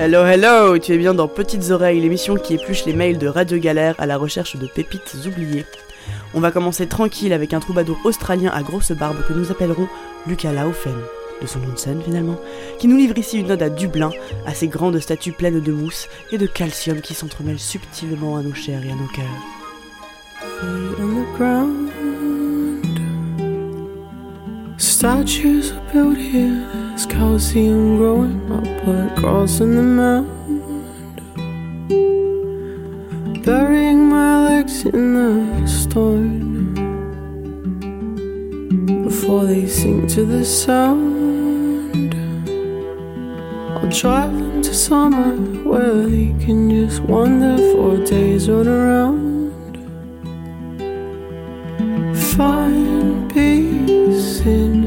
Hello, hello, tu es bien dans Petites Oreilles, l'émission qui épluche les mails de Radio Galère à la recherche de pépites oubliées. On va commencer tranquille avec un troubadour australien à grosse barbe que nous appellerons Lucas Laufen, de son nom de scène finalement, qui nous livre ici une ode à Dublin, à ses grandes statues pleines de mousse et de calcium qui s'entremêlent subtilement à nos chairs et à nos cœurs. Built calcium growing up like grass in the mound. Burying my legs in the stone before they sink to the sound. I'll drive them to somewhere where they can just wander for days on around. Find peace in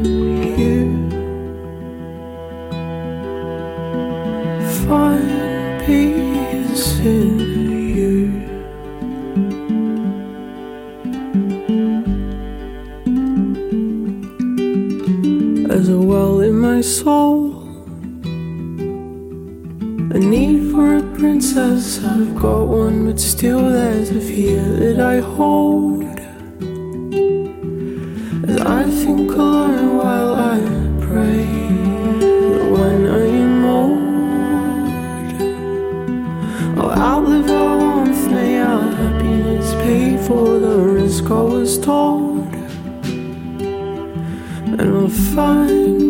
soul. A need for a princess. I've got one, but still there's a fear that I hold. As I think alone while I pray that when I am old, I'll outlive our warmth, may our happiness pay for the risk I was told, and I'll find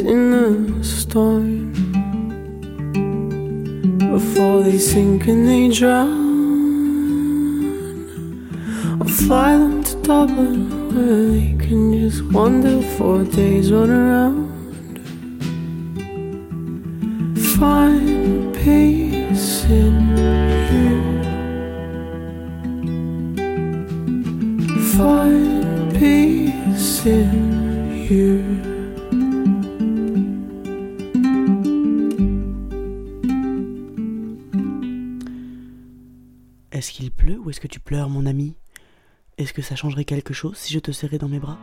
in the storm. before they sink and they drown. I'll fly them to Dublin where they can just wander for days on around. Est-ce que ça changerait quelque chose si je te serrais dans mes bras?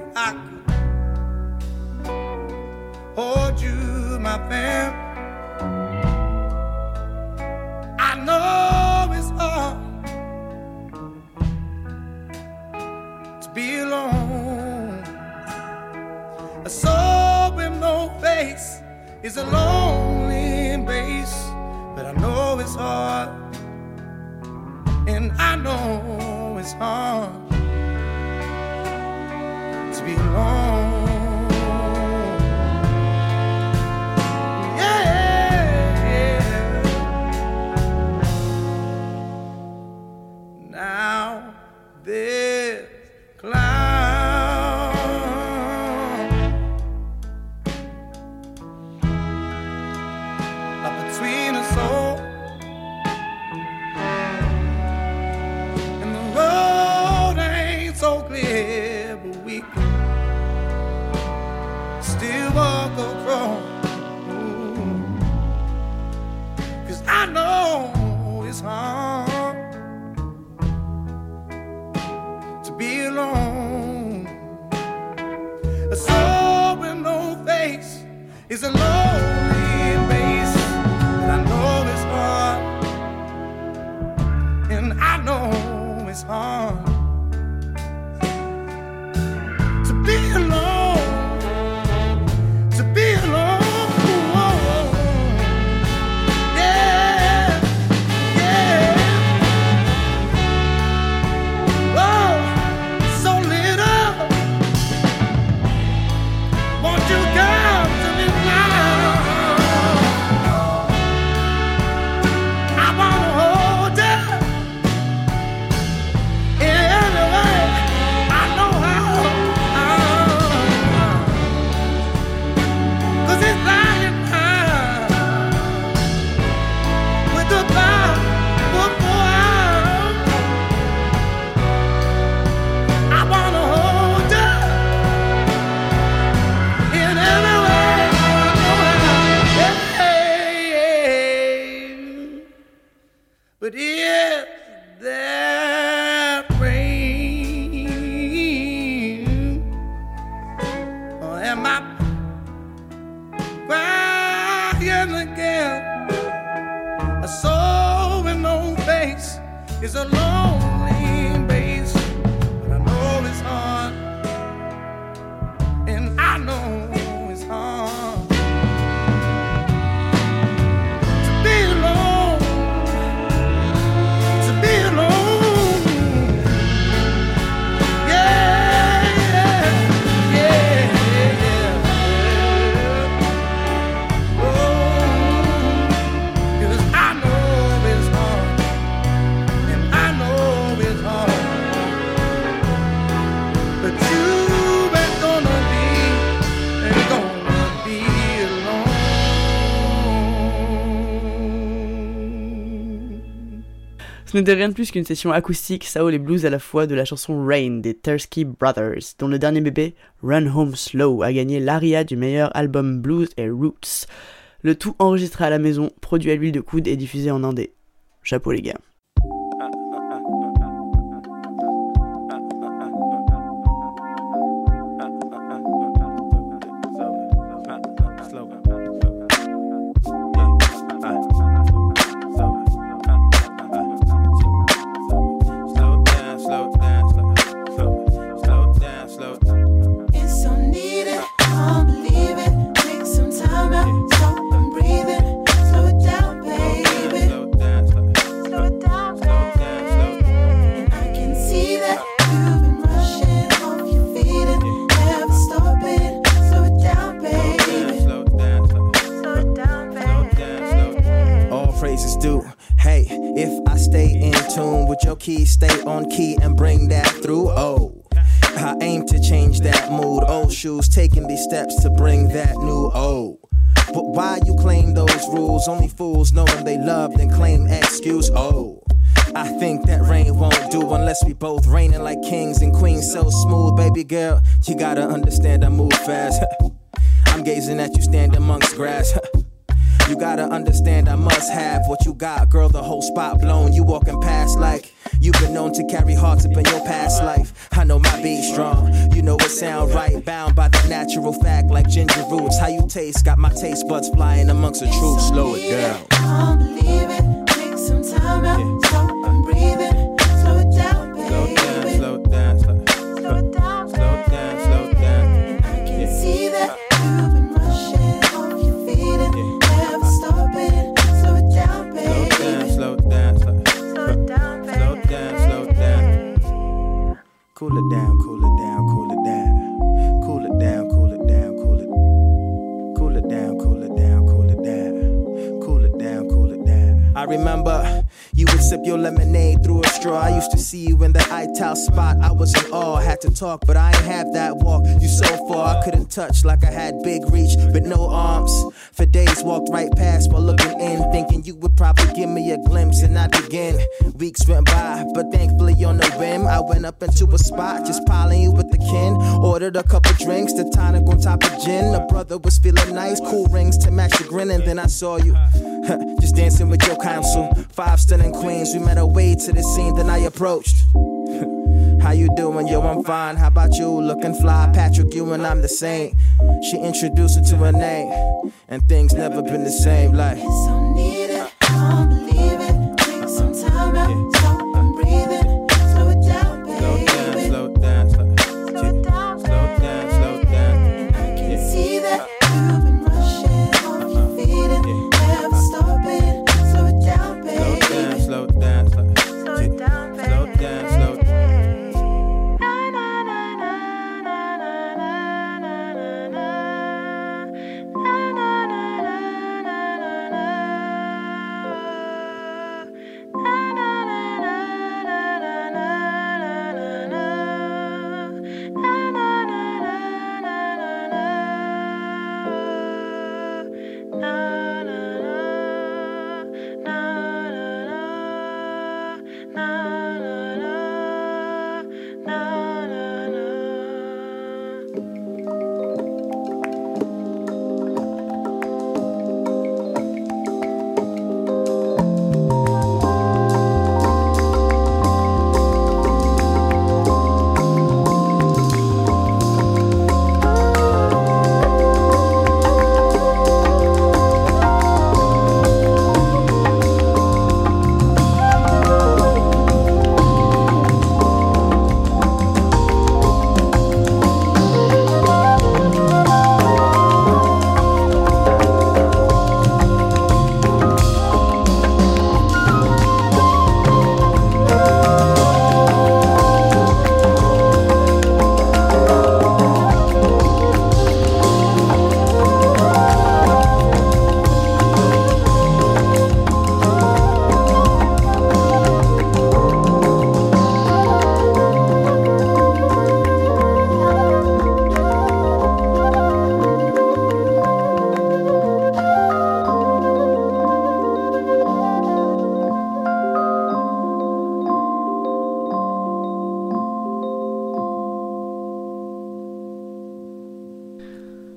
If I could hold you, my fam. I know it's hard to be alone. A soul with no face is a lonely embrace, but I know it's hard, and I know it's hard to know it's hard Ce n'était rien de plus qu'une session acoustique, soul et blues à la fois de la chanson Rain des Tersky Brothers, dont le dernier bébé, Run Home Slow, a gagné l'ARIA du meilleur album blues et roots. Le tout enregistré à la maison, produit à l'huile de coude et diffusé en indé. Chapeau les gars. Key, stay on key and bring that through. Oh, I aim to change that mood. Old shoes taking these steps to bring that new. Oh, but why you claim those rules? Only fools know when they loved and claim excuse. Oh. I think that rain won't do unless we both reigning like kings and queens. So smooth, baby girl. You gotta understand I move fast. I'm gazing at you stand amongst grass. You gotta understand I must have what you got, girl. The whole spot blown. You walking past like you've been known to carry hearts up in your past life. I know my beat strong. You know it sound right, bound by the natural fact like ginger roots. How you taste got my taste buds flying amongst the truth. Slow it down. Can't believe it. Take some time out, stop and breathe it. Cool it down, cool it down, cool it down. Cool it down, cool it down, cool it. Cool it down, cool it down, cool it down. Cool it down, cool it down. I remember you would sip your lemonade through a straw. I used to see you in the ital spot. I was in awe, had to talk, but I ain't have that walk. You so far, I couldn't touch like I had big reach, but no arms. For days, walked right past while looking in, thinking you would probably give me a glimpse and I'd begin. Weeks went by, but thankfully on the whim, I went up into a spot, just piling you with the kin. Ordered a couple drinks, the tonic on top of gin. The brother was feeling nice, cool rings to match the grin, and then I saw you. Just dancing with your counsel. Five stunning queens, we met a way to the scene, then I approached. How you doing? Yo, I'm fine. How about you? Looking fly, Patrick. You and I'm the same. She introduced her to her name, and things never been the same. Like.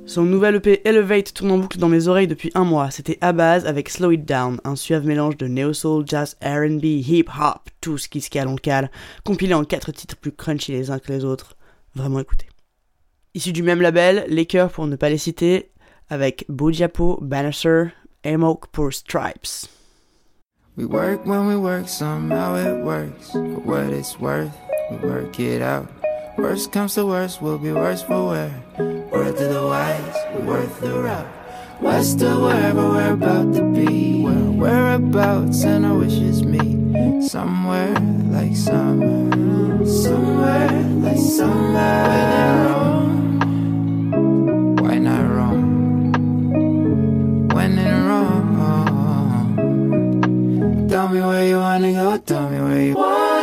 Son nouvel EP Elevate tourne en boucle dans mes oreilles depuis un mois. C'était à base avec Slow It Down, un suave mélange de neo-soul, jazz, R&B, hip-hop, tout ce qui se cale le cale, compilé en quatre titres plus crunchy les uns que les autres. Vraiment écoutez. Issu du même label, les chœurs pour ne pas les citer, avec Bojapo, Bannister, Amok pour Stripes. We work when we work, somehow it works. For what it's worth, we work it out. Worst comes to worst, we'll be worse for wear. Word to the wise, worth the route. West to wherever we're about to be. Where whereabouts and our wishes meet. Somewhere like summer. Somewhere like summer. Why not Rome? When in Rome. Tell me where you wanna go, tell me where you wanna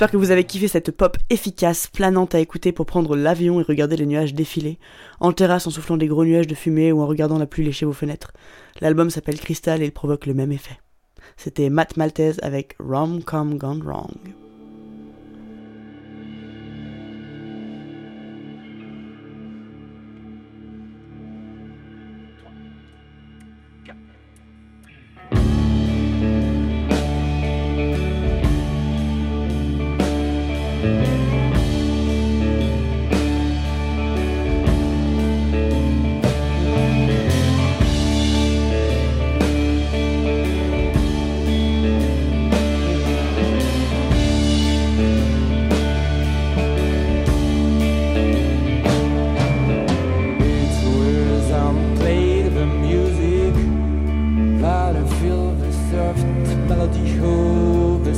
J'espère que vous avez kiffé cette pop efficace, planante à écouter pour prendre l'avion et regarder les nuages défiler, en terrasse en soufflant des gros nuages de fumée ou en regardant la pluie lécher vos fenêtres. L'album s'appelle Crystal et il provoque le même effet. C'était Matt Maltese avec Rom Com Gone Wrong. soft melody who the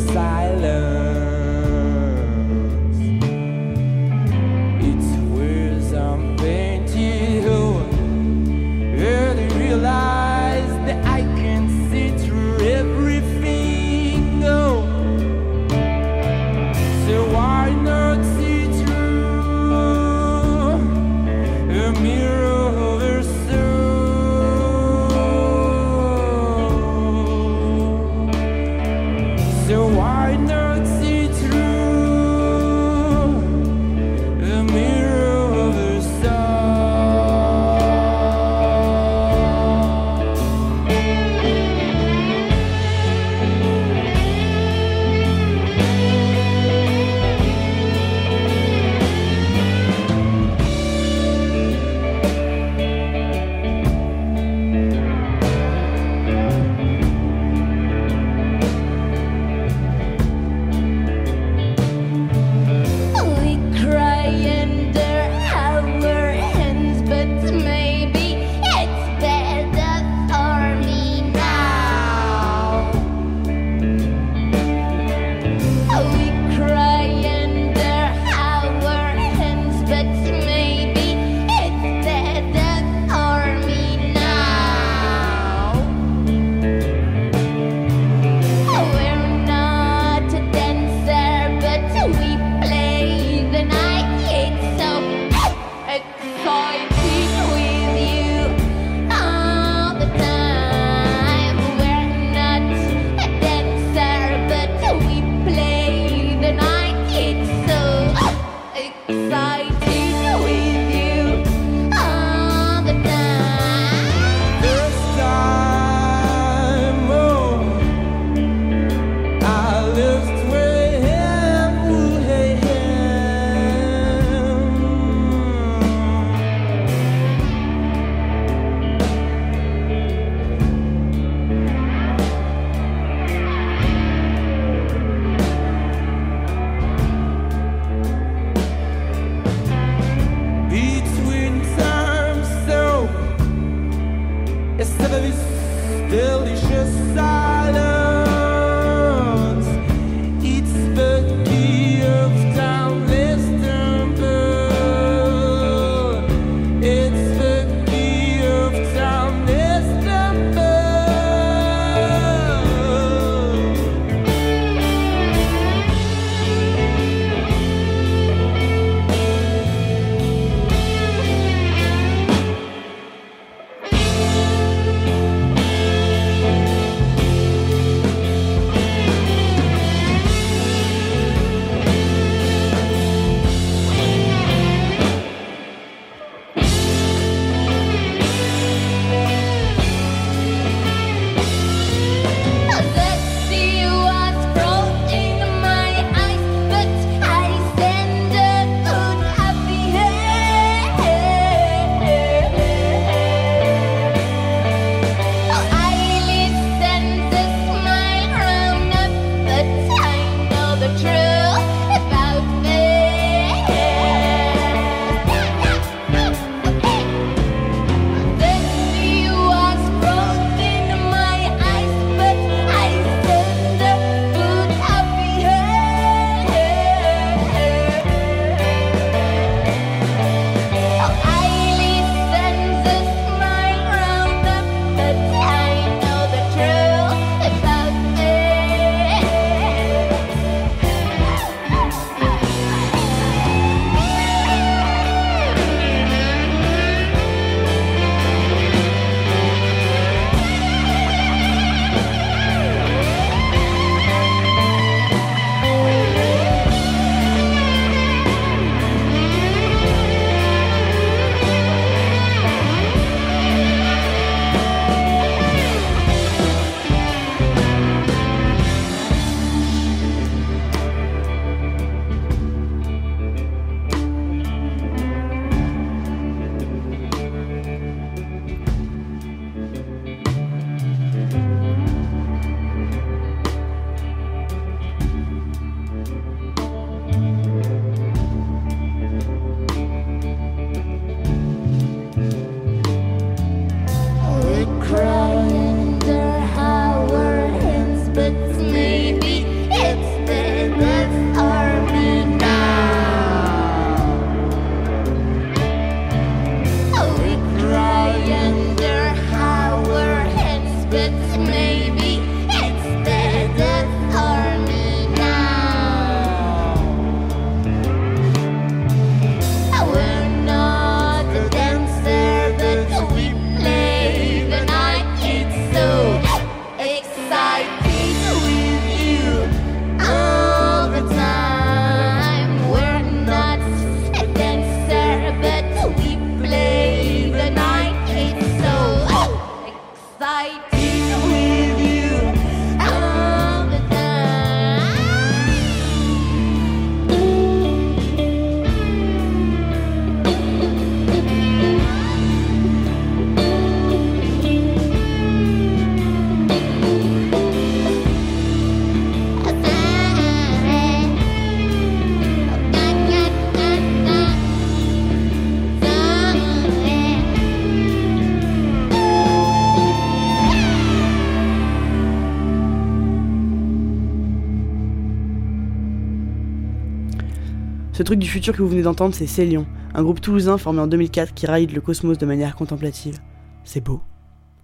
Ce truc du futur que vous venez d'entendre, c'est Célion, un groupe toulousain formé en 2004 qui raille le cosmos de manière contemplative. C'est beau,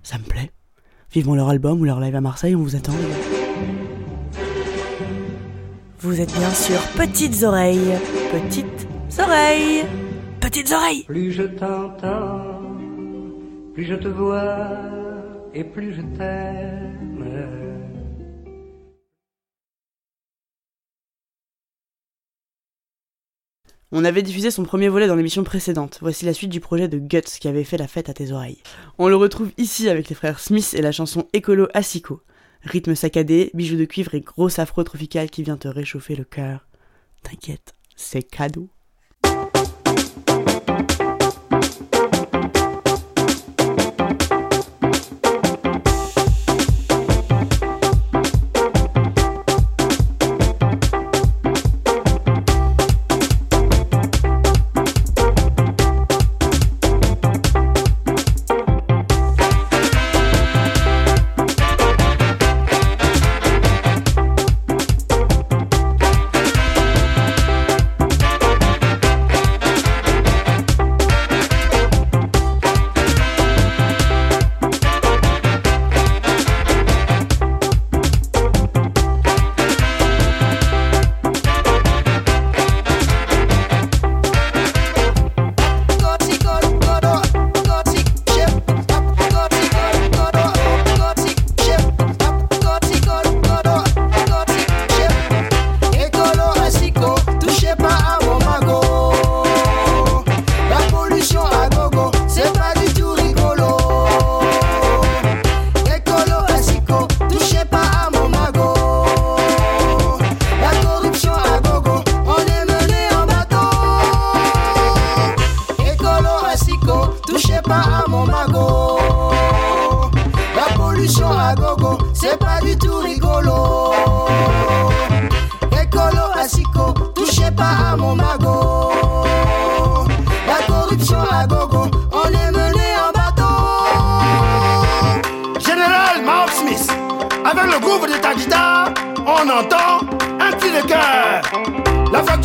ça me plaît. Vivement leur album ou leur live à Marseille, on vous attend. Vous êtes bien sûr petites oreilles, petites oreilles, petites oreilles. Plus je t'entends, plus je te vois et plus je t'aime. On avait diffusé son premier volet dans l'émission précédente. Voici la suite du projet de Guts qui avait fait la fête à tes oreilles. On le retrouve ici avec les frères Smith et la chanson Écolo Asico. Rythme saccadé, bijoux de cuivre et gros afro tropical qui vient te réchauffer le cœur. T'inquiète, c'est cadeau.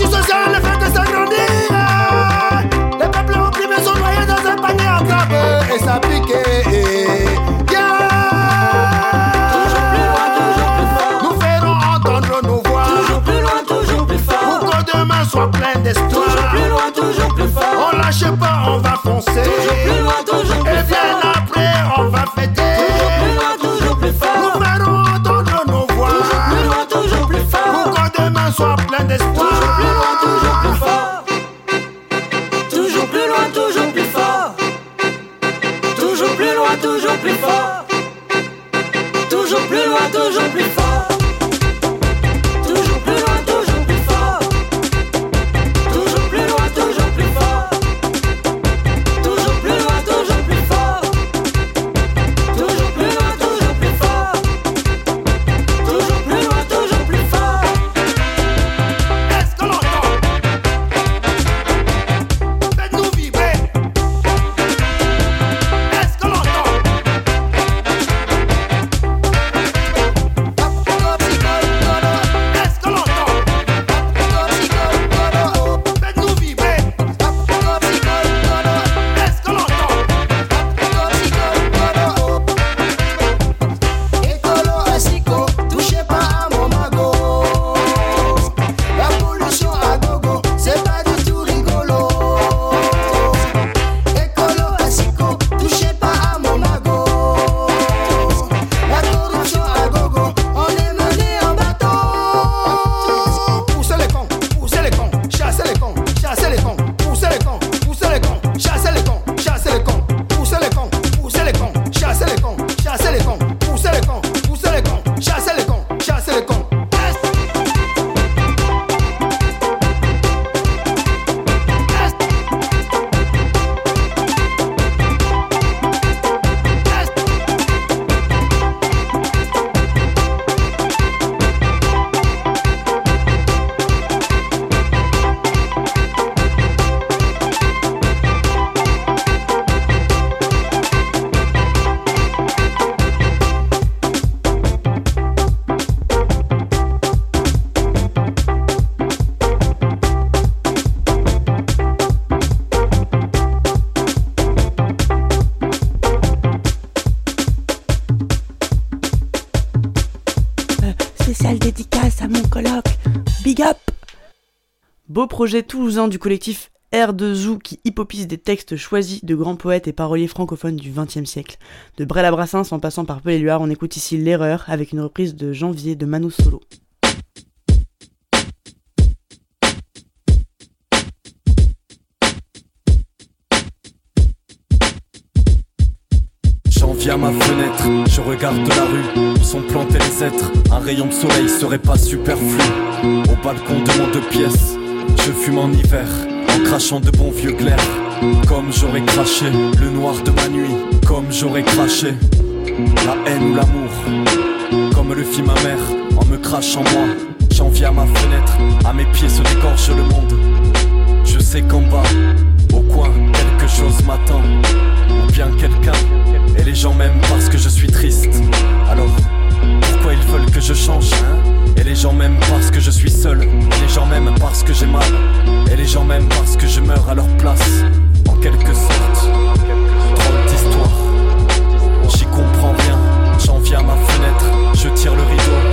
statut social, le fait de s'agrandir. Les peuples opprimés sont noyés dans un panier à grappe et s'appliquer. Soit plein d'espoir. Toujours plus loin, toujours plus fort. On lâche pas, on va foncer. Beau projet toulousain du collectif R2Zou qui hypopise des textes choisis de grands poètes et paroliers francophones du XXe siècle. De Brel à en passant par Paul Éluard, on écoute ici L'Erreur avec une reprise de Janvier de Manu Solo. À ma fenêtre, je regarde la rue où sont plantés les êtres. Un rayon de soleil serait pas superflu. Au balcon de mon deux pièces, je fume en hiver, en crachant de bons vieux glaires. Comme j'aurais craché le noir de ma nuit, comme j'aurais craché la haine ou l'amour. Comme le fit ma mère en me crachant moi. J'en viens à ma fenêtre, à mes pieds se dégorge le monde. Je sais qu'en bas, au coin, quelque chose m'attend. Ou bien quelqu'un. Et les gens m'aiment parce que je suis triste. Alors, ils veulent que je change hein Et les gens m'aiment parce que je suis seul. Et les gens m'aiment parce que j'ai mal. Et les gens m'aiment parce que je meurs à leur place. En quelque sorte. Drôle d'histoire. J'y comprends rien. J'en viens à ma fenêtre. Je tire le rideau.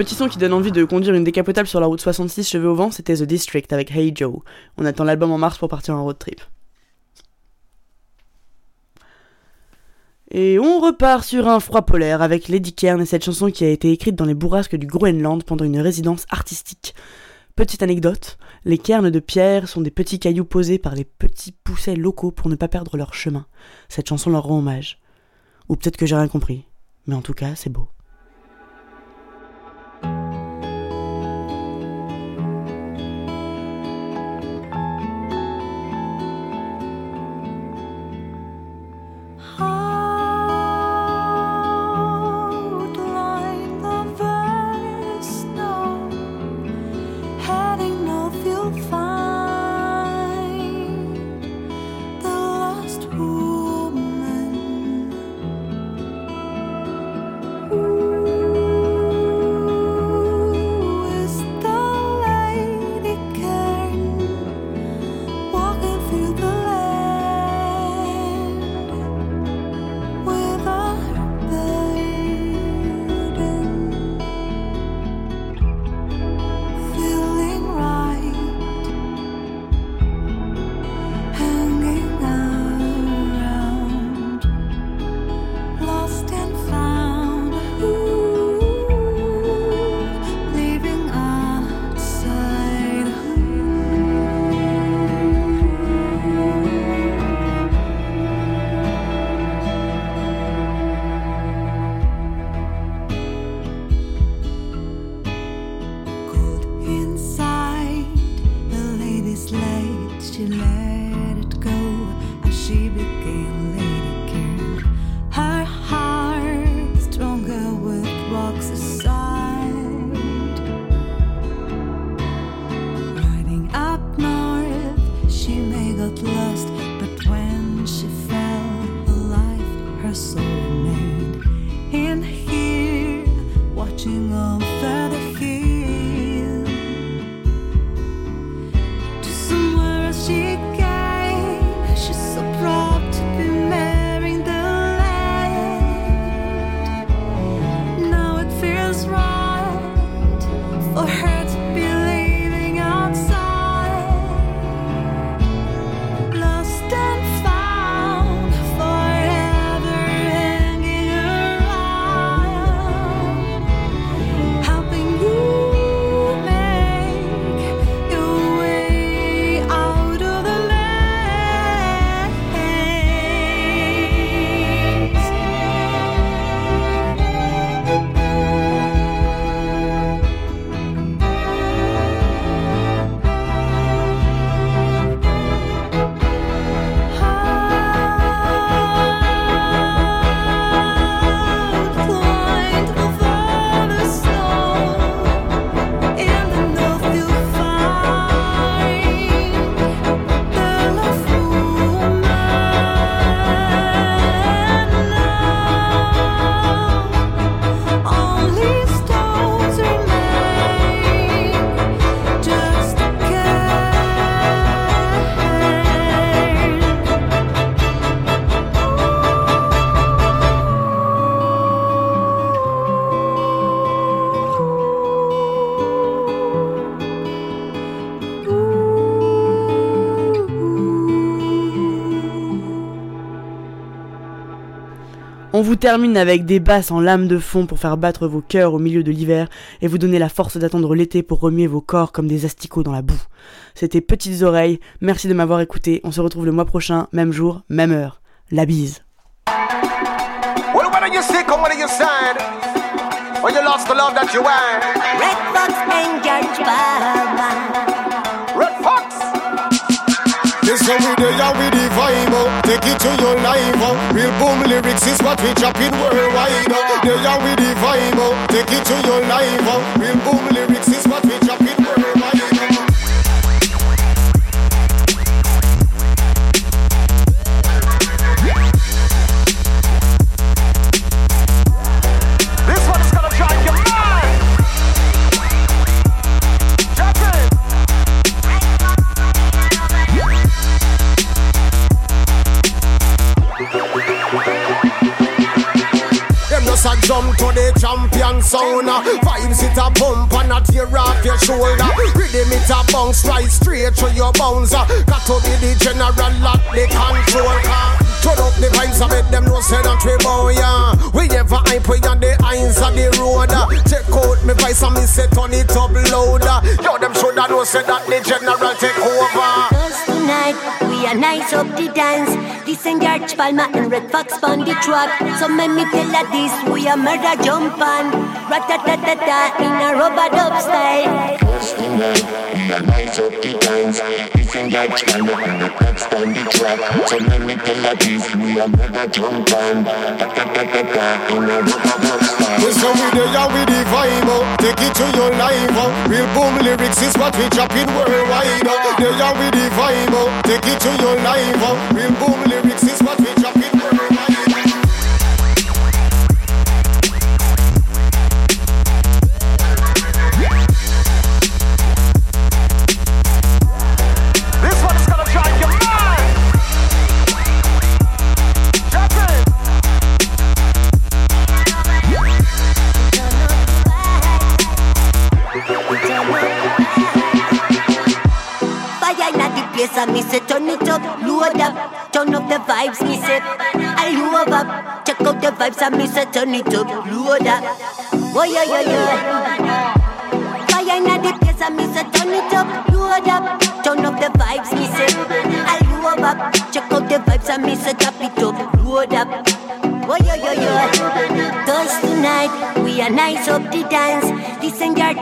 Petit son qui donne envie de conduire une décapotable sur la route 66 cheveux au vent, c'était The District avec Hey Joe. On attend l'album en mars pour partir en road trip. Et on repart sur un froid polaire avec Lady Cairn et cette chanson qui a été écrite dans les bourrasques du Groenland pendant une résidence artistique. Petite anecdote, les cairns de pierre sont des petits cailloux posés par les petits poussets locaux pour ne pas perdre leur chemin. Cette chanson leur rend hommage. Ou peut-être que j'ai rien compris, mais en tout cas, c'est beau. Late, she let it go? As she became termine avec des basses en lame de fond pour faire battre vos cœurs au milieu de l'hiver et vous donner la force d'attendre l'été pour remuer vos corps comme des asticots dans la boue. C'était Petites Oreilles, merci de m'avoir écouté, on se retrouve le mois prochain, même jour, même heure. La bise. Well, whether you sick or whether you sad, or you lost the love that you had. Red Fox and George Baba. Listen with the yeah with the vibe oh. Take it to your life oh. Real boom lyrics is what we chopping worldwide oh. The yeah with the vibe oh. Take it to your life oh. Real boom lyrics is what we chopping and George Palmer and Red Fox on the track. So let me tell her this, we are murder jump on. Rat-ta-ta-ta-ta in a rubber dub style. Cause tonight we are nice up the dance Listen that channel and the cracks on the track So let me tell you this We are mega jump on Da-da-da-da-da In a rubber dub style Listen with the yeah with the vibe oh. Take it to your life oh. Real boom lyrics is what we chopping worldwide oh. The yeah with the vibe oh. Take it to your life oh. Real boom lyrics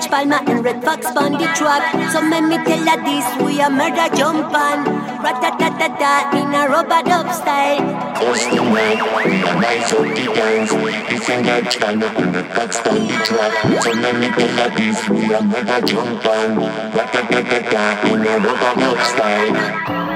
George Palmer and Red Fox on the track. So let me tell her this, we are murder jump on. Rat-ta-ta-ta-ta in a rubber dub style. Cause tonight we are nice up the dance Listen that channel and the cracks on the track So let me tell you this We are mega jump on Da-da-da-da-da In a rubber dub style